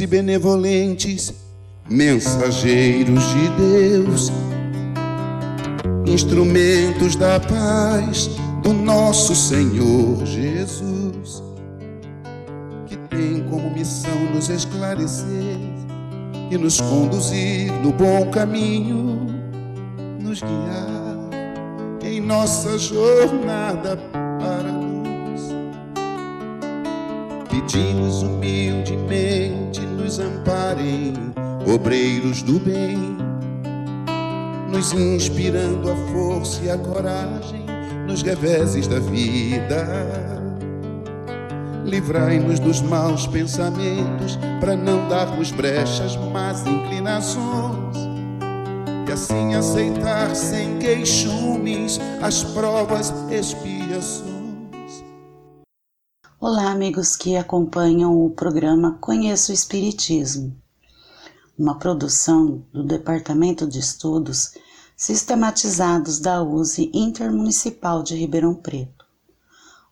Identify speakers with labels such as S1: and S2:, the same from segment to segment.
S1: E benevolentes, mensageiros de Deus, instrumentos da paz do nosso Senhor Jesus, que tem como missão nos esclarecer e nos conduzir no bom caminho, nos guiar em nossa jornada Pedimos humildemente nos amparem, obreiros do bem, nos inspirando a força e a coragem nos reveses da vida. Livrai-nos dos maus pensamentos, para não darmos brechas, más inclinações, e assim aceitar sem queixumes as provas, expiações
S2: Olá, amigos que acompanham o programa Conheço o Espiritismo, uma produção do Departamento de Estudos Sistematizados da USE Intermunicipal de Ribeirão Preto.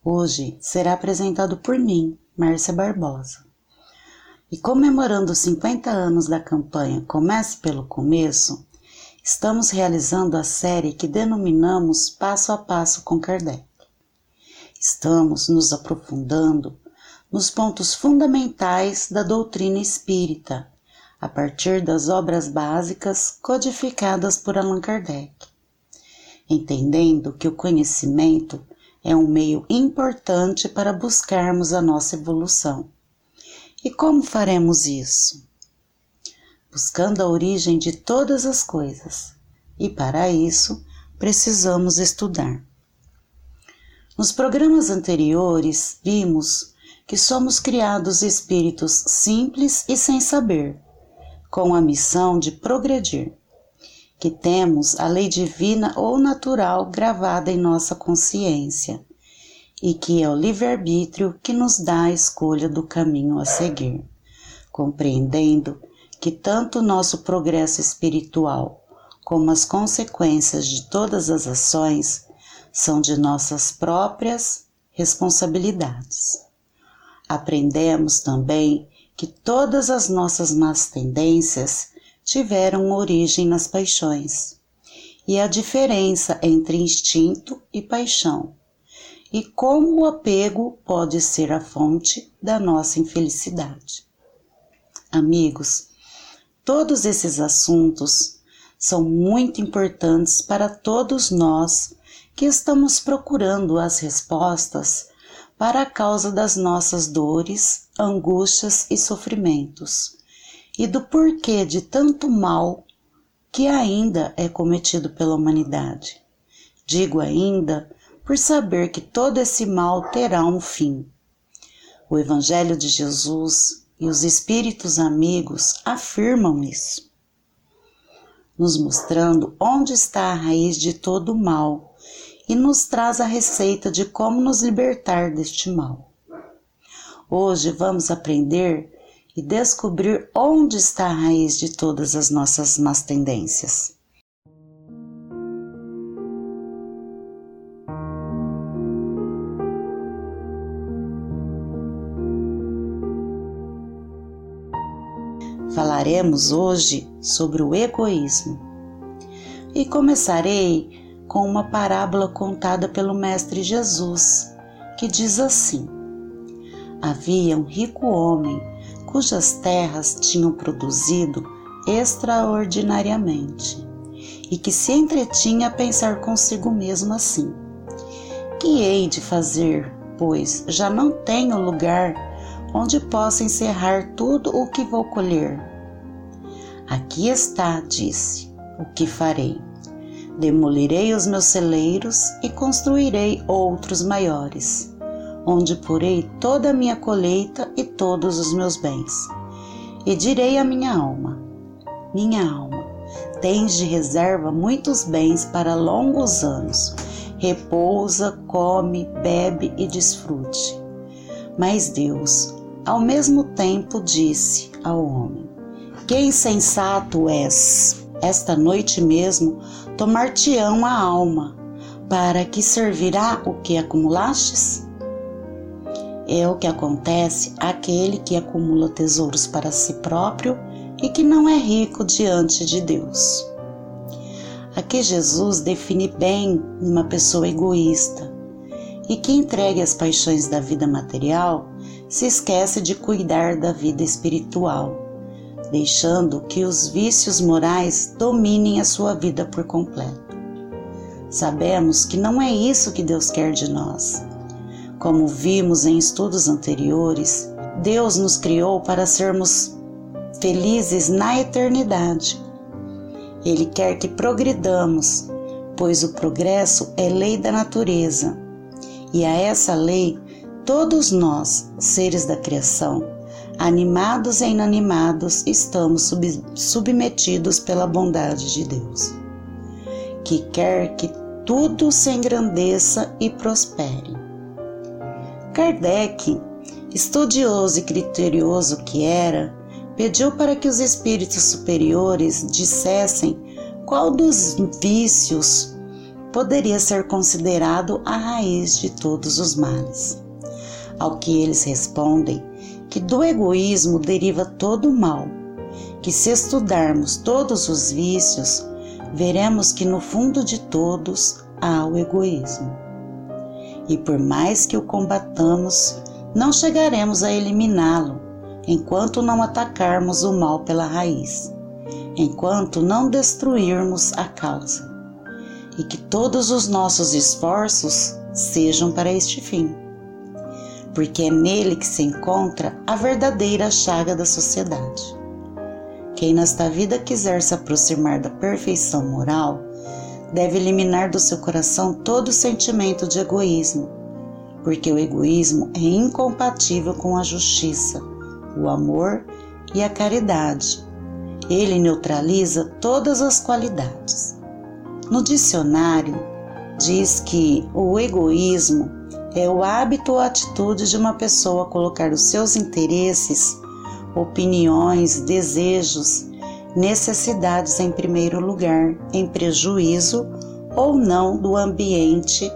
S2: Hoje será apresentado por mim, Márcia Barbosa. E comemorando os 50 anos da campanha Comece pelo Começo, estamos realizando a série que denominamos Passo a Passo com Kardec. Estamos nos aprofundando nos pontos fundamentais da doutrina espírita, a partir das obras básicas codificadas por Allan Kardec, entendendo que o conhecimento é um meio importante para buscarmos a nossa evolução. E como faremos isso? Buscando a origem de todas as coisas, e para isso precisamos estudar. Nos programas anteriores, vimos que somos criados espíritos simples e sem saber, com a missão de progredir, que temos a lei divina ou natural gravada em nossa consciência e que é o livre-arbítrio que nos dá a escolha do caminho a seguir, compreendendo que tanto o nosso progresso espiritual como as consequências de todas as ações são de nossas próprias responsabilidades. Aprendemos também que todas as nossas más tendências tiveram origem nas paixões e a diferença entre instinto e paixão, e como o apego pode ser a fonte da nossa infelicidade. Amigos, todos esses assuntos são muito importantes para todos nós que estamos procurando as respostas para a causa das nossas dores, angústias e sofrimentos, e do porquê de tanto mal que ainda é cometido pela humanidade. Digo ainda por saber que todo esse mal terá um fim. O Evangelho de Jesus e os Espíritos amigos afirmam isso, nos mostrando onde está a raiz de todo o mal e nos traz a receita de como nos libertar deste mal. Hoje vamos aprender e descobrir onde está a raiz de todas as nossas más tendências. Falaremos hoje sobre o egoísmo e começarei com uma parábola contada pelo Mestre Jesus, que diz assim: Havia um rico homem cujas terras tinham produzido extraordinariamente, e que se entretinha a pensar consigo mesmo assim: Que hei de fazer, pois já não tenho lugar onde possa encerrar tudo o que vou colher? Aqui está, disse, o que farei. Demolirei os meus celeiros e construirei outros maiores, onde porei toda a minha colheita e todos os meus bens. E direi à minha alma: Minha alma, tens de reserva muitos bens para longos anos. Repousa, come, bebe e desfrute. Mas Deus, ao mesmo tempo, disse ao homem: Que insensato és! Esta noite mesmo tomar-te-ão a alma, para que servirá o que acumulastes? É o que acontece àquele que acumula tesouros para si próprio e que não é rico diante de Deus. Aqui Jesus define bem uma pessoa egoísta e que entregue as paixões da vida material se esquece de cuidar da vida espiritual deixando que os vícios morais dominem a sua vida por completo. Sabemos que não é isso que Deus quer de nós. Como vimos em estudos anteriores, Deus nos criou para sermos felizes na eternidade. Ele quer que progridamos, pois o progresso é lei da natureza. E a essa lei, todos nós, seres da criação, animados e inanimados, estamos sub submetidos pela bondade de Deus, que quer que tudo se engrandeça e prospere. Kardec, estudioso e criterioso que era, pediu para que os espíritos superiores dissessem qual dos vícios poderia ser considerado a raiz de todos os males. Ao que eles respondem que do egoísmo deriva todo o mal, que se estudarmos todos os vícios, veremos que no fundo de todos há o egoísmo. E por mais que o combatamos, não chegaremos a eliminá-lo enquanto não atacarmos o mal pela raiz, enquanto não destruirmos a causa, e que todos os nossos esforços sejam para este fim porque é nele que se encontra a verdadeira chaga da sociedade. Quem nesta vida quiser se aproximar da perfeição moral, deve eliminar do seu coração todo sentimento de egoísmo, porque o egoísmo é incompatível com a justiça, o amor e a caridade. Ele neutraliza todas as qualidades. No dicionário, diz que o egoísmo é o hábito ou atitude de uma pessoa colocar os seus interesses, opiniões, desejos, necessidades em primeiro lugar, em prejuízo ou não do ambiente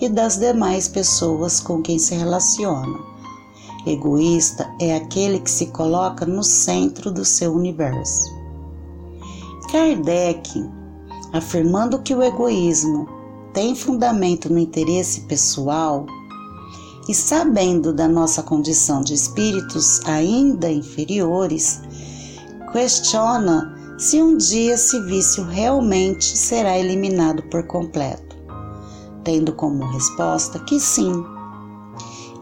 S2: e das demais pessoas com quem se relaciona. Egoísta é aquele que se coloca no centro do seu universo. Kardec, afirmando que o egoísmo tem fundamento no interesse pessoal, e sabendo da nossa condição de espíritos ainda inferiores, questiona se um dia esse vício realmente será eliminado por completo, tendo como resposta que sim,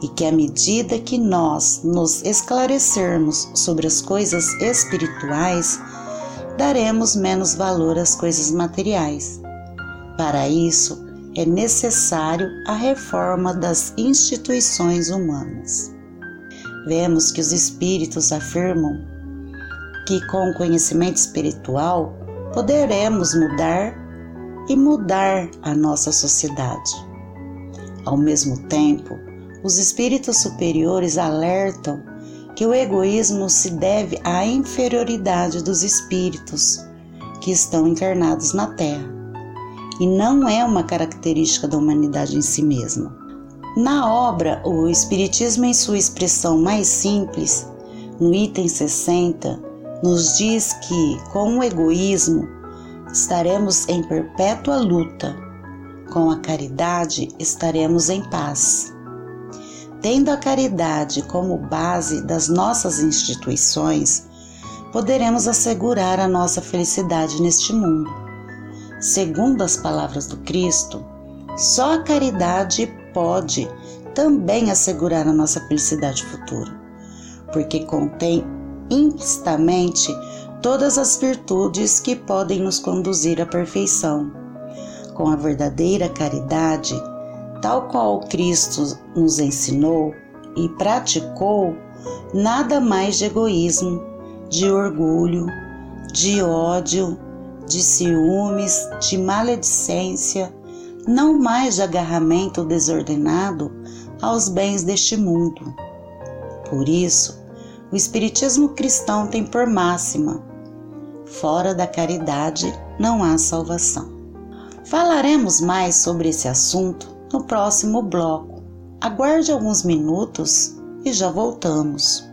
S2: e que à medida que nós nos esclarecermos sobre as coisas espirituais, daremos menos valor às coisas materiais. Para isso, é necessário a reforma das instituições humanas. Vemos que os espíritos afirmam que com o conhecimento espiritual poderemos mudar e mudar a nossa sociedade. Ao mesmo tempo, os espíritos superiores alertam que o egoísmo se deve à inferioridade dos espíritos que estão encarnados na Terra e não é uma característica da humanidade em si mesma. Na obra O Espiritismo em sua expressão mais simples, no item 60, nos diz que com o egoísmo estaremos em perpétua luta, com a caridade estaremos em paz. Tendo a caridade como base das nossas instituições, poderemos assegurar a nossa felicidade neste mundo. Segundo as palavras do Cristo, só a caridade pode também assegurar a nossa felicidade futura, porque contém implicitamente todas as virtudes que podem nos conduzir à perfeição. Com a verdadeira caridade, tal qual Cristo nos ensinou e praticou, nada mais de egoísmo, de orgulho, de ódio, de ciúmes, de maledicência, não mais de agarramento desordenado aos bens deste mundo. Por isso, o Espiritismo cristão tem por máxima: fora da caridade não há salvação. Falaremos mais sobre esse assunto no próximo bloco. Aguarde alguns minutos e já voltamos.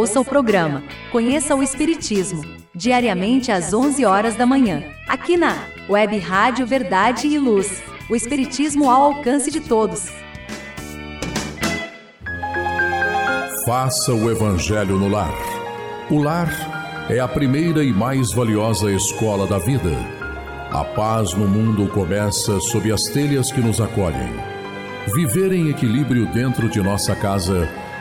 S3: Ouça o programa Conheça o Espiritismo, diariamente às 11 horas da manhã, aqui na Web Rádio Verdade e Luz. O Espiritismo ao alcance de todos.
S4: Faça o Evangelho no lar. O lar é a primeira e mais valiosa escola da vida. A paz no mundo começa sob as telhas que nos acolhem. Viver em equilíbrio dentro de nossa casa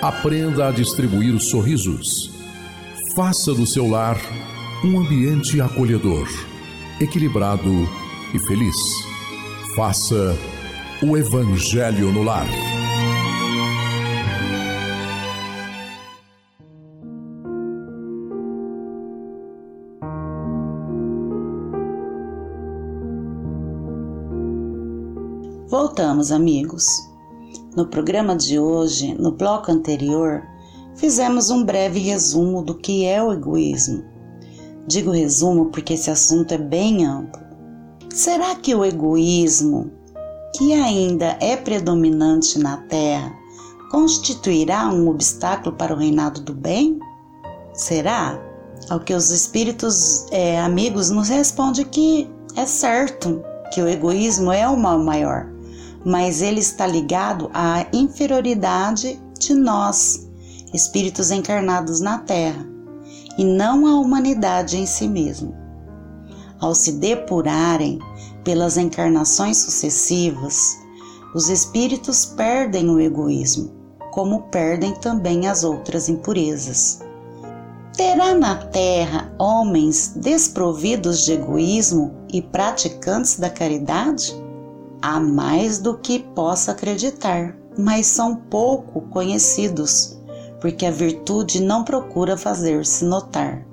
S4: Aprenda a distribuir sorrisos. Faça do seu lar um ambiente acolhedor, equilibrado e feliz. Faça o Evangelho no lar.
S2: Voltamos, amigos. No programa de hoje, no bloco anterior, fizemos um breve resumo do que é o egoísmo. Digo resumo porque esse assunto é bem amplo. Será que o egoísmo, que ainda é predominante na Terra, constituirá um obstáculo para o reinado do bem? Será? Ao que os espíritos é, amigos nos respondem que é certo que o egoísmo é o mal maior mas ele está ligado à inferioridade de nós, espíritos encarnados na Terra, e não à humanidade em si mesmo. Ao se depurarem pelas encarnações sucessivas, os espíritos perdem o egoísmo, como perdem também as outras impurezas. Terá na Terra homens desprovidos de egoísmo e praticantes da caridade? Há mais do que possa acreditar, mas são pouco conhecidos, porque a virtude não procura fazer-se notar.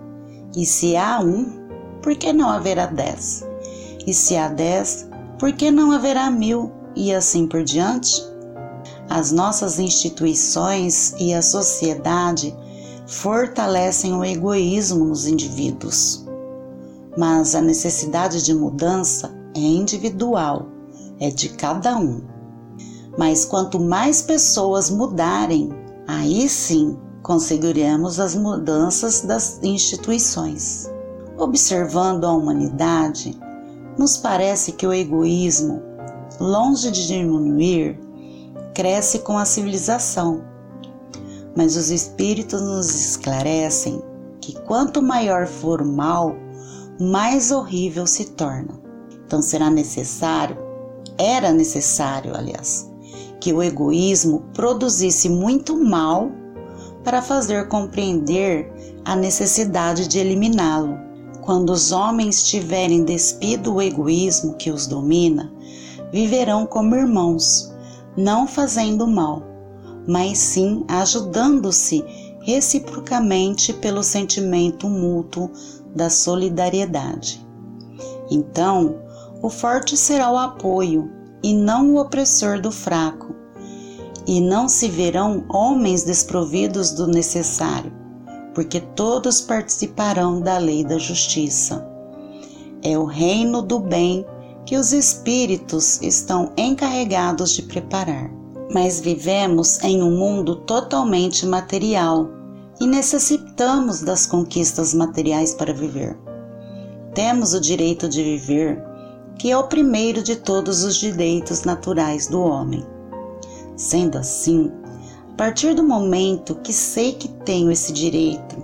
S2: E se há um, por que não haverá dez? E se há dez, por que não haverá mil? E assim por diante? As nossas instituições e a sociedade fortalecem o egoísmo nos indivíduos. Mas a necessidade de mudança é individual é de cada um. Mas quanto mais pessoas mudarem, aí sim conseguiremos as mudanças das instituições. Observando a humanidade, nos parece que o egoísmo, longe de diminuir, cresce com a civilização. Mas os espíritos nos esclarecem que quanto maior for o mal, mais horrível se torna. Então será necessário era necessário, aliás, que o egoísmo produzisse muito mal para fazer compreender a necessidade de eliminá-lo. Quando os homens tiverem despido o egoísmo que os domina, viverão como irmãos, não fazendo mal, mas sim ajudando-se reciprocamente pelo sentimento mútuo da solidariedade. Então, o forte será o apoio e não o opressor do fraco, e não se verão homens desprovidos do necessário, porque todos participarão da lei da justiça. É o reino do bem que os espíritos estão encarregados de preparar. Mas vivemos em um mundo totalmente material e necessitamos das conquistas materiais para viver. Temos o direito de viver, que é o primeiro de todos os direitos naturais do homem. Sendo assim, a partir do momento que sei que tenho esse direito,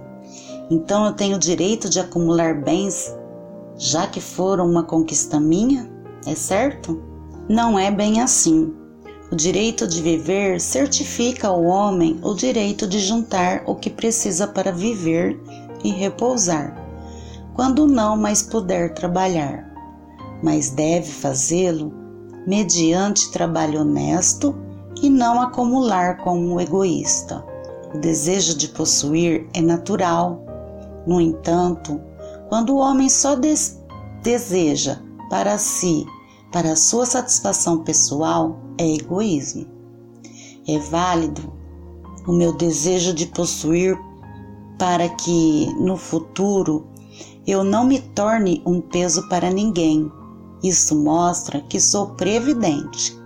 S2: então eu tenho o direito de acumular bens, já que foram uma conquista minha? É certo? Não é bem assim. O direito de viver certifica ao homem o direito de juntar o que precisa para viver e repousar, quando não mais puder trabalhar, mas deve fazê-lo mediante trabalho honesto e não acumular como um egoísta. O desejo de possuir é natural. No entanto, quando o homem só des deseja para si, para sua satisfação pessoal, é egoísmo. É válido o meu desejo de possuir para que no futuro eu não me torne um peso para ninguém. Isso mostra que sou previdente.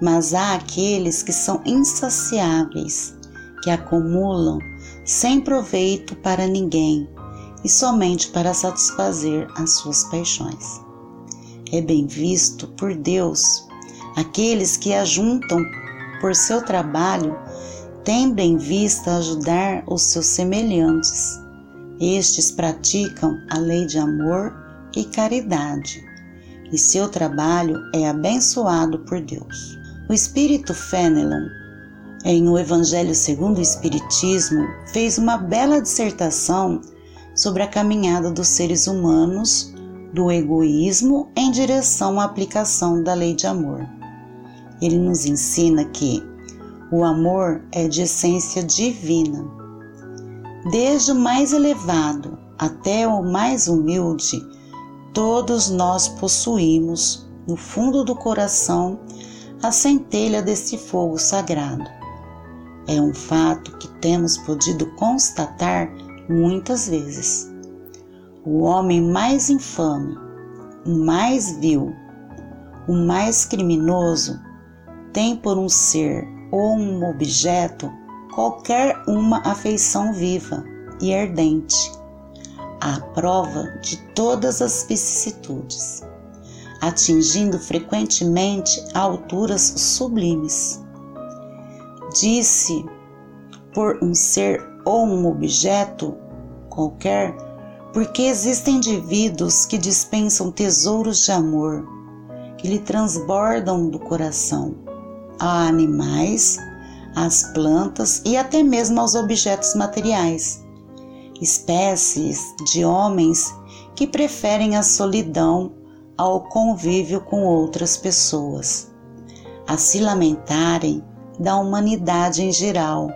S2: Mas há aqueles que são insaciáveis, que acumulam sem proveito para ninguém e somente para satisfazer as suas paixões. É bem visto por Deus Aqueles que ajuntam por seu trabalho, tendo em vista ajudar os seus semelhantes. Estes praticam a lei de amor e caridade, e seu trabalho é abençoado por Deus. O espírito Fenelon, em O Evangelho segundo o Espiritismo, fez uma bela dissertação sobre a caminhada dos seres humanos do egoísmo em direção à aplicação da lei de amor ele nos ensina que o amor é de essência divina. Desde o mais elevado até o mais humilde, todos nós possuímos no fundo do coração a centelha desse fogo sagrado. É um fato que temos podido constatar muitas vezes. O homem mais infame, o mais vil, o mais criminoso tem por um ser ou um objeto qualquer uma afeição viva e ardente, à prova de todas as vicissitudes, atingindo frequentemente alturas sublimes. Disse por um ser ou um objeto qualquer, porque existem indivíduos que dispensam tesouros de amor, que lhe transbordam do coração a animais, às plantas e até mesmo aos objetos materiais. Espécies de homens que preferem a solidão ao convívio com outras pessoas, a se lamentarem da humanidade em geral.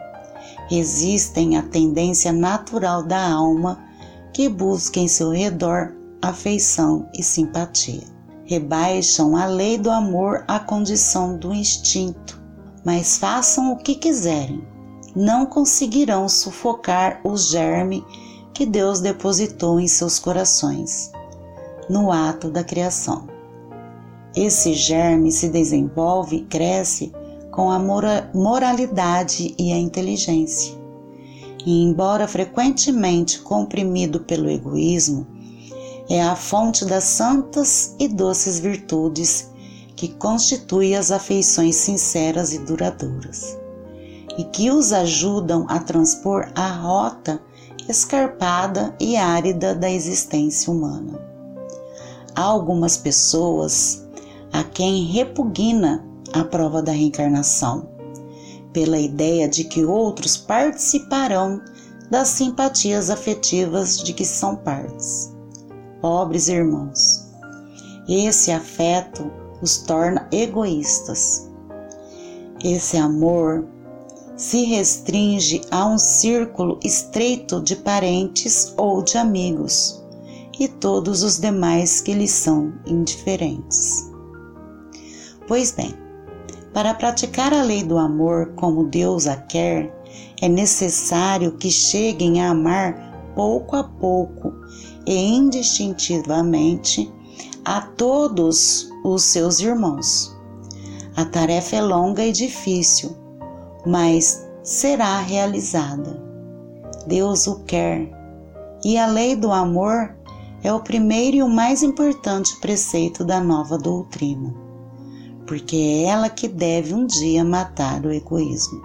S2: Resistem à tendência natural da alma que busca em seu redor afeição e simpatia. Rebaixam a lei do amor à condição do instinto, mas façam o que quiserem, não conseguirão sufocar o germe que Deus depositou em seus corações, no ato da criação. Esse germe se desenvolve e cresce com a moralidade e a inteligência. E, embora frequentemente comprimido pelo egoísmo, é a fonte das santas e doces virtudes que constitui as afeições sinceras e duradouras, e que os ajudam a transpor a rota escarpada e árida da existência humana. Há algumas pessoas a quem repugna a prova da reencarnação, pela ideia de que outros participarão das simpatias afetivas de que são partes pobres irmãos. Esse afeto os torna egoístas. Esse amor se restringe a um círculo estreito de parentes ou de amigos e todos os demais que lhe são indiferentes. Pois bem, para praticar a lei do amor como Deus a quer, é necessário que cheguem a amar pouco a pouco e indistintivamente a todos os seus irmãos. A tarefa é longa e difícil, mas será realizada. Deus o quer, e a lei do amor é o primeiro e o mais importante preceito da nova doutrina, porque é ela que deve um dia matar o egoísmo,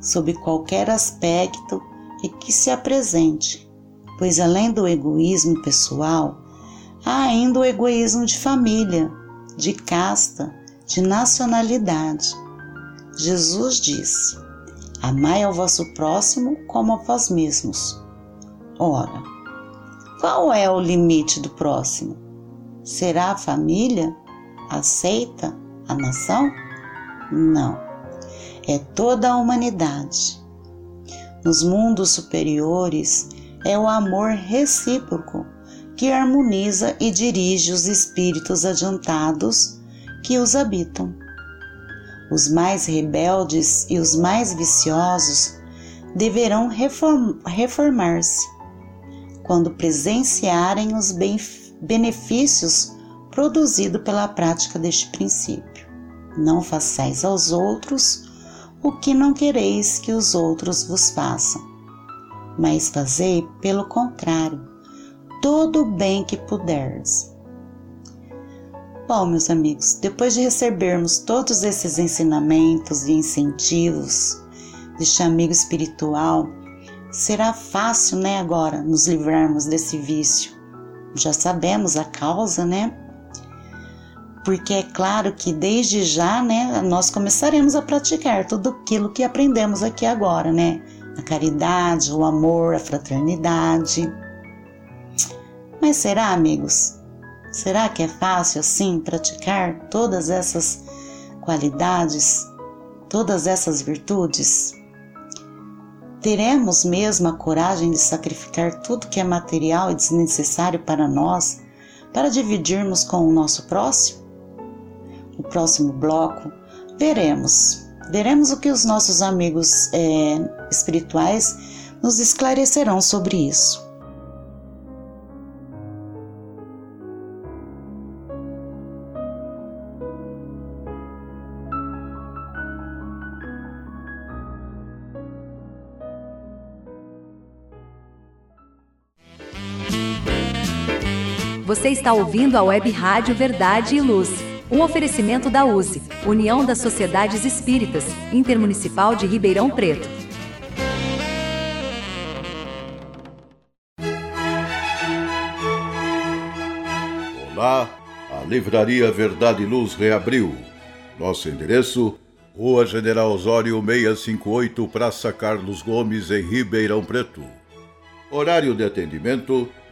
S2: sob qualquer aspecto e que se apresente, pois além do egoísmo pessoal, há ainda o egoísmo de família, de casta, de nacionalidade Jesus disse: Amai ao vosso próximo como a vós mesmos. Ora, qual é o limite do próximo? Será a família? Aceita a nação? Não. É toda a humanidade. Nos mundos superiores, é o amor recíproco que harmoniza e dirige os espíritos adiantados que os habitam. Os mais rebeldes e os mais viciosos deverão reformar-se quando presenciarem os benefícios produzidos pela prática deste princípio. Não façais aos outros o que não quereis que os outros vos façam, mas fazei, pelo contrário, todo o bem que puderes Bom, meus amigos, depois de recebermos todos esses ensinamentos e incentivos deste amigo espiritual, será fácil, né, agora nos livrarmos desse vício. Já sabemos a causa, né? Porque é claro que desde já, né, nós começaremos a praticar tudo aquilo que aprendemos aqui agora, né? A caridade, o amor, a fraternidade. Mas será, amigos, Será que é fácil assim praticar todas essas qualidades, todas essas virtudes? Teremos mesmo a coragem de sacrificar tudo que é material e desnecessário para nós para dividirmos com o nosso próximo? No próximo bloco, veremos. Veremos o que os nossos amigos é, espirituais nos esclarecerão sobre isso.
S3: Você está ouvindo a Web Rádio Verdade e Luz. Um oferecimento da USE, União das Sociedades Espíritas, Intermunicipal de Ribeirão Preto.
S5: Olá, a Livraria Verdade e Luz reabriu. Nosso endereço: Rua General Osório 658, Praça Carlos Gomes, em Ribeirão Preto. Horário de atendimento: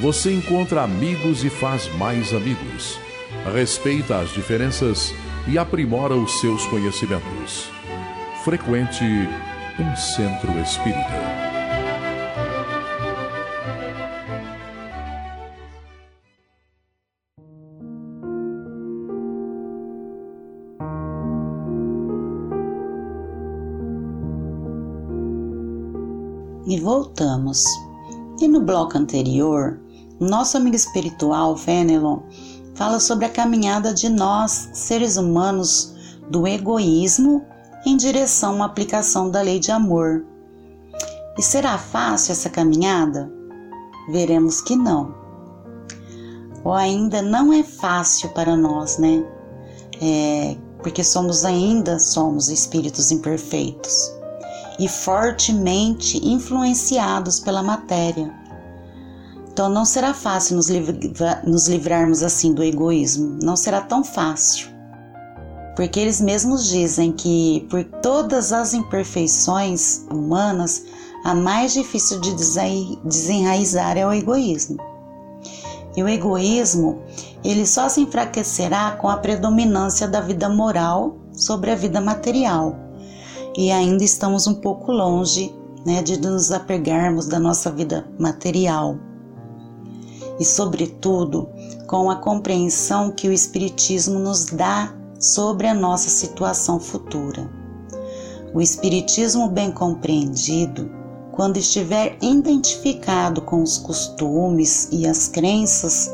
S4: você encontra amigos e faz mais amigos. Respeita as diferenças e aprimora os seus conhecimentos. Frequente um centro espírita.
S2: E voltamos. E no bloco anterior, nosso amigo espiritual, Fenelon, fala sobre a caminhada de nós, seres humanos, do egoísmo em direção uma aplicação da lei de amor. E será fácil essa caminhada? Veremos que não. Ou ainda não é fácil para nós, né? É, porque somos ainda somos espíritos imperfeitos e fortemente influenciados pela matéria. Então não será fácil nos, livra nos livrarmos assim do egoísmo, não será tão fácil. Porque eles mesmos dizem que por todas as imperfeições humanas, a mais difícil de desenraizar é o egoísmo. E o egoísmo, ele só se enfraquecerá com a predominância da vida moral sobre a vida material. E ainda estamos um pouco longe né, de nos apegarmos da nossa vida material. E, sobretudo, com a compreensão que o Espiritismo nos dá sobre a nossa situação futura. O Espiritismo bem compreendido quando estiver identificado com os costumes e as crenças,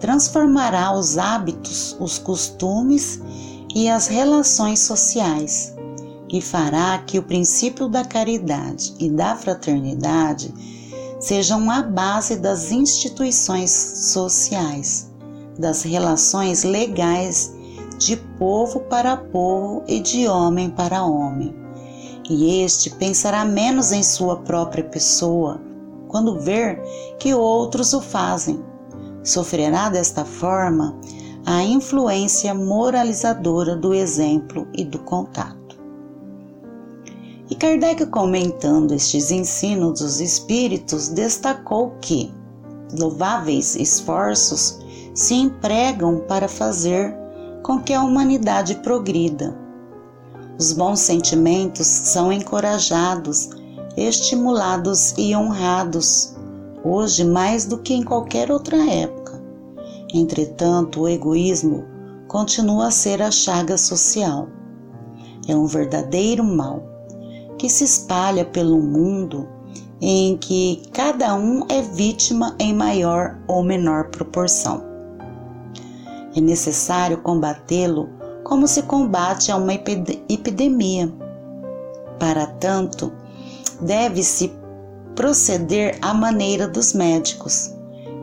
S2: transformará os hábitos, os costumes e as relações sociais e fará que o princípio da caridade e da fraternidade sejam a base das instituições sociais, das relações legais de povo para povo e de homem para homem e este pensará menos em sua própria pessoa quando ver que outros o fazem. Sofrerá desta forma a influência moralizadora do exemplo e do contato. E Kardec, comentando estes ensinos dos espíritos, destacou que louváveis esforços se empregam para fazer com que a humanidade progrida os bons sentimentos são encorajados, estimulados e honrados, hoje mais do que em qualquer outra época. Entretanto, o egoísmo continua a ser a chaga social. É um verdadeiro mal que se espalha pelo mundo em que cada um é vítima em maior ou menor proporção. É necessário combatê-lo como se combate a uma epidemia. Para tanto, deve-se proceder à maneira dos médicos,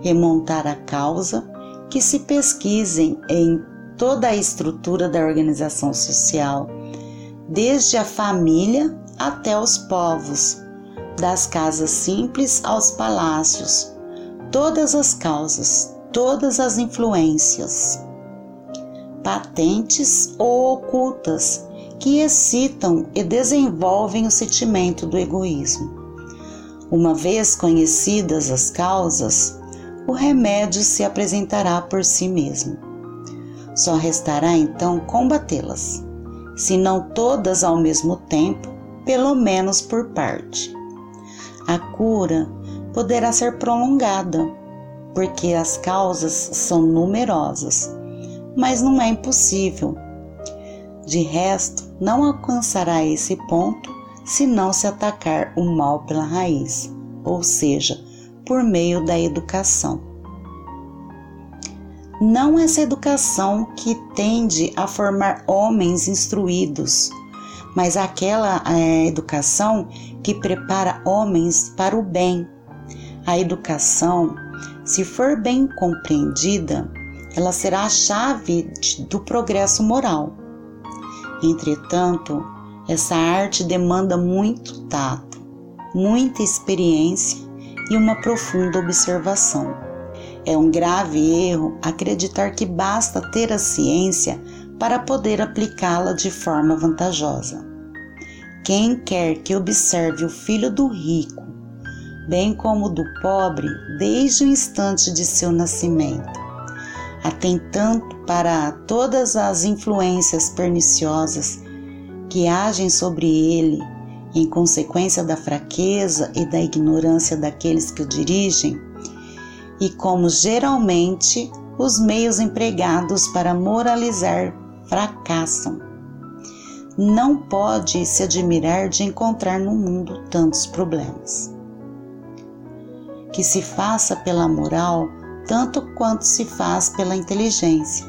S2: remontar a causa, que se pesquisem em toda a estrutura da organização social, desde a família até os povos, das casas simples aos palácios, todas as causas, todas as influências patentes ou ocultas que excitam e desenvolvem o sentimento do egoísmo. Uma vez conhecidas as causas, o remédio se apresentará por si mesmo. Só restará então combatê-las, se não todas ao mesmo tempo, pelo menos por parte. A cura poderá ser prolongada, porque as causas são numerosas mas não é impossível. De resto, não alcançará esse ponto se não se atacar o mal pela raiz, ou seja, por meio da educação. Não essa educação que tende a formar homens instruídos, mas aquela é, educação que prepara homens para o bem. A educação, se for bem compreendida, ela será a chave do progresso moral. Entretanto, essa arte demanda muito tato, muita experiência e uma profunda observação. É um grave erro acreditar que basta ter a ciência para poder aplicá-la de forma vantajosa. Quem quer que observe o filho do rico, bem como do pobre, desde o instante de seu nascimento, atentando para todas as influências perniciosas que agem sobre ele em consequência da fraqueza e da ignorância daqueles que o dirigem, e como geralmente os meios empregados para moralizar fracassam. Não pode se admirar de encontrar no mundo tantos problemas. que se faça pela moral tanto quanto se faz pela inteligência,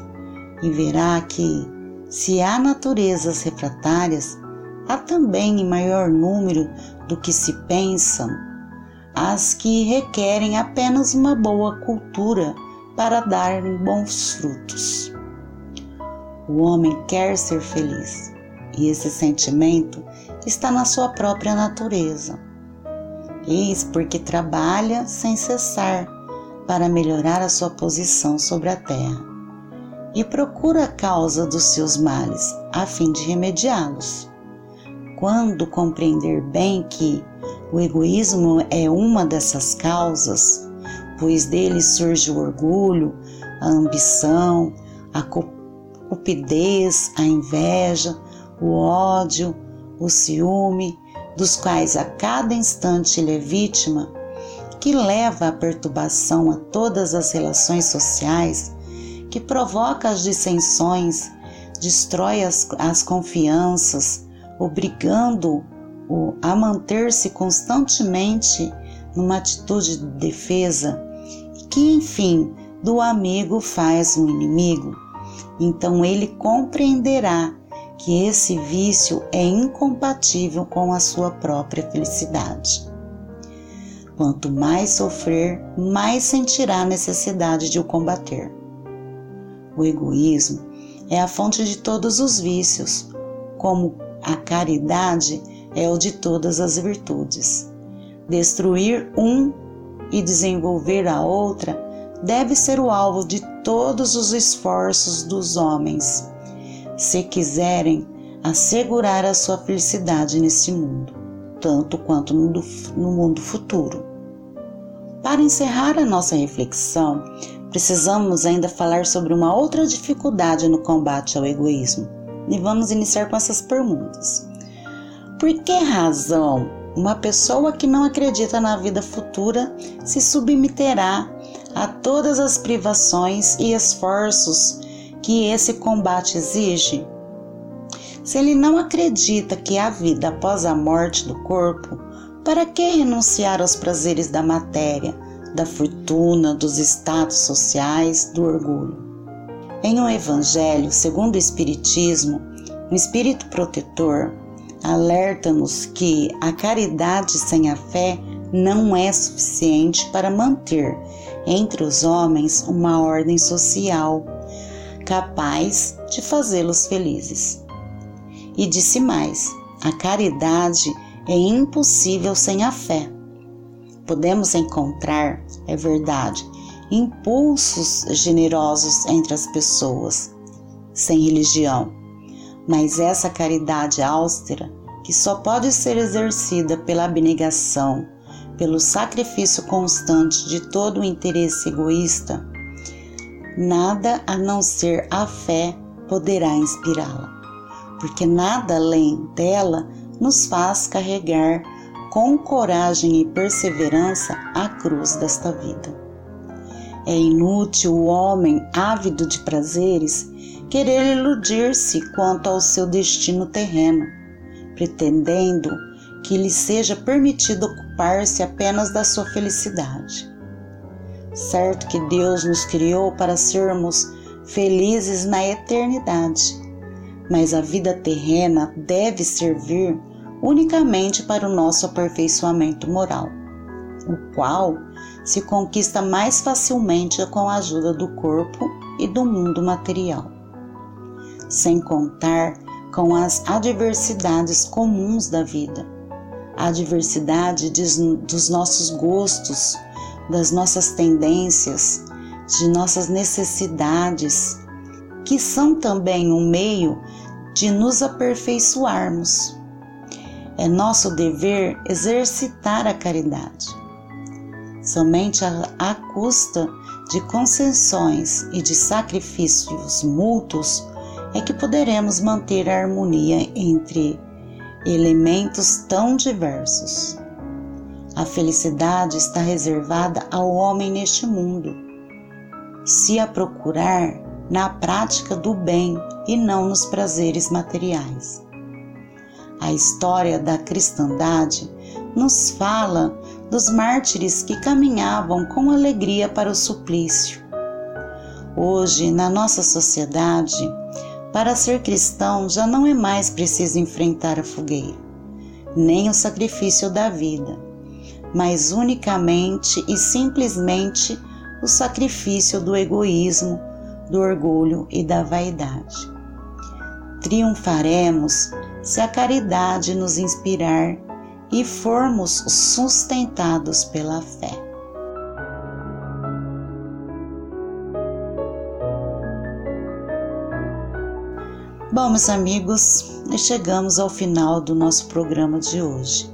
S2: e verá que, se há naturezas refratárias, há também em maior número do que se pensam as que requerem apenas uma boa cultura para darem bons frutos. O homem quer ser feliz e esse sentimento está na sua própria natureza. Eis porque trabalha sem cessar para melhorar a sua posição sobre a terra e procura a causa dos seus males a fim de remediá-los. Quando compreender bem que o egoísmo é uma dessas causas, pois dele surge o orgulho, a ambição, a cupidez, a inveja, o ódio, o ciúme, dos quais a cada instante ele é vítima, que leva à perturbação a todas as relações sociais, que provoca as dissensões, destrói as, as confianças, obrigando-o a manter-se constantemente numa atitude de defesa, e que, enfim, do amigo faz um inimigo. Então ele compreenderá que esse vício é incompatível com a sua própria felicidade. Quanto mais sofrer, mais sentirá a necessidade de o combater. O egoísmo é a fonte de todos os vícios, como a caridade é o de todas as virtudes. Destruir um e desenvolver a outra deve ser o alvo de todos os esforços dos homens, se quiserem assegurar a sua felicidade neste mundo, tanto quanto no, mundo futuro. Para encerrar a nossa reflexão, precisamos ainda falar sobre uma outra dificuldade no combate ao egoísmo. E vamos iniciar com essas perguntas. Por que razão uma pessoa que não acredita na vida futura se submeterá a todas as privações e esforços que esse combate exige? Se ele não acredita que há vida após a morte do corpo, para que renunciar aos prazeres da matéria, da fortuna, dos status sociais, do orgulho? Em um evangelho, segundo o Espiritismo, o Espírito Protetor alerta-nos que a caridade sem a fé não é suficiente para manter entre os homens uma ordem social capaz de fazê-los felizes. E disse mais: a caridade é impossível sem a fé. Podemos encontrar, é verdade, impulsos generosos entre as pessoas, sem religião, mas essa caridade austera, que só pode ser exercida pela abnegação, pelo sacrifício constante de todo o interesse egoísta, nada a não ser a fé poderá inspirá-la, porque nada além dela nos faz carregar com coragem e perseverança a cruz desta vida. É inútil o homem ávido de prazeres querer iludir-se quanto ao seu destino terreno, pretendendo que lhe seja permitido ocupar-se apenas da sua felicidade. Certo que Deus nos criou para sermos felizes na eternidade, mas a vida terrena deve servir unicamente para o nosso aperfeiçoamento moral, o qual se conquista mais facilmente com a ajuda do corpo e do mundo material. Sem contar com as adversidades comuns da vida, a diversidade dos nossos gostos, das nossas tendências, de nossas necessidades, que são também um meio de nos aperfeiçoarmos. É nosso dever exercitar a caridade. Somente à custa de concessões e de sacrifícios mútuos é que poderemos manter a harmonia entre elementos tão diversos. A felicidade está reservada ao homem neste mundo, se a procurar na prática do bem e não nos prazeres materiais. A história da cristandade nos fala dos mártires que caminhavam com alegria para o suplício. Hoje, na nossa sociedade, para ser cristão já não é mais preciso enfrentar a fogueira, nem o sacrifício da vida, mas unicamente e simplesmente o sacrifício do egoísmo, do orgulho e da vaidade. Triunfaremos se a caridade nos inspirar e formos sustentados pela fé. Bom, meus amigos, chegamos ao final do nosso programa de hoje.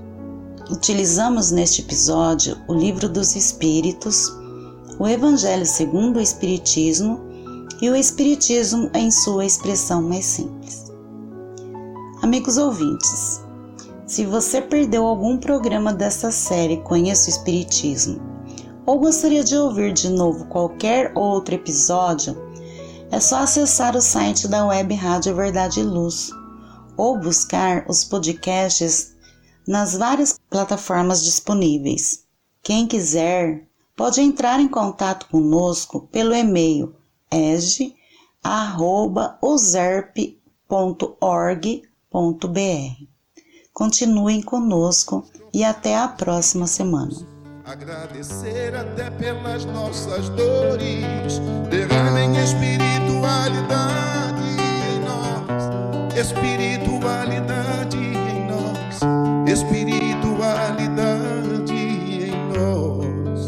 S2: Utilizamos neste episódio o Livro dos Espíritos, o Evangelho segundo o Espiritismo e o Espiritismo em sua expressão mais simples. Amigos ouvintes, se você perdeu algum programa dessa série Conheça o Espiritismo ou gostaria de ouvir de novo qualquer outro episódio, é só acessar o site da Web Rádio Verdade e Luz ou buscar os podcasts nas várias plataformas disponíveis. Quem quiser pode entrar em contato conosco pelo e-mail ege.userp.org.br. Continuem conosco e até a próxima semana.
S1: Agradecer até pelas nossas dores, derramem espiritualidade em nós, espiritualidade em nós, espiritualidade em nós.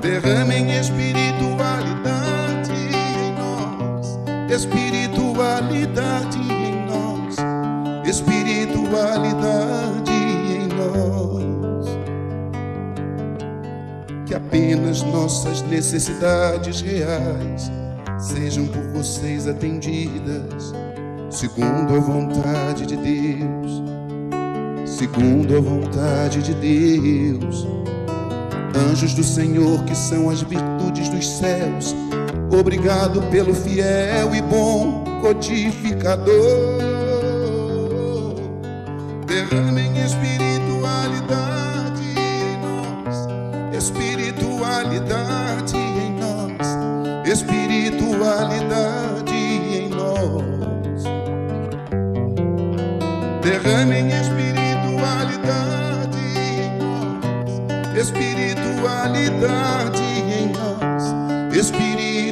S1: Derramem espiritualidade em nós, espiritualidade apenas nossas necessidades reais sejam por vocês atendidas, segundo a vontade de Deus, segundo a vontade de Deus. Anjos do Senhor, que são as virtudes dos céus, obrigado pelo fiel e bom codificador. Espiritualidade em nós, espiritualidade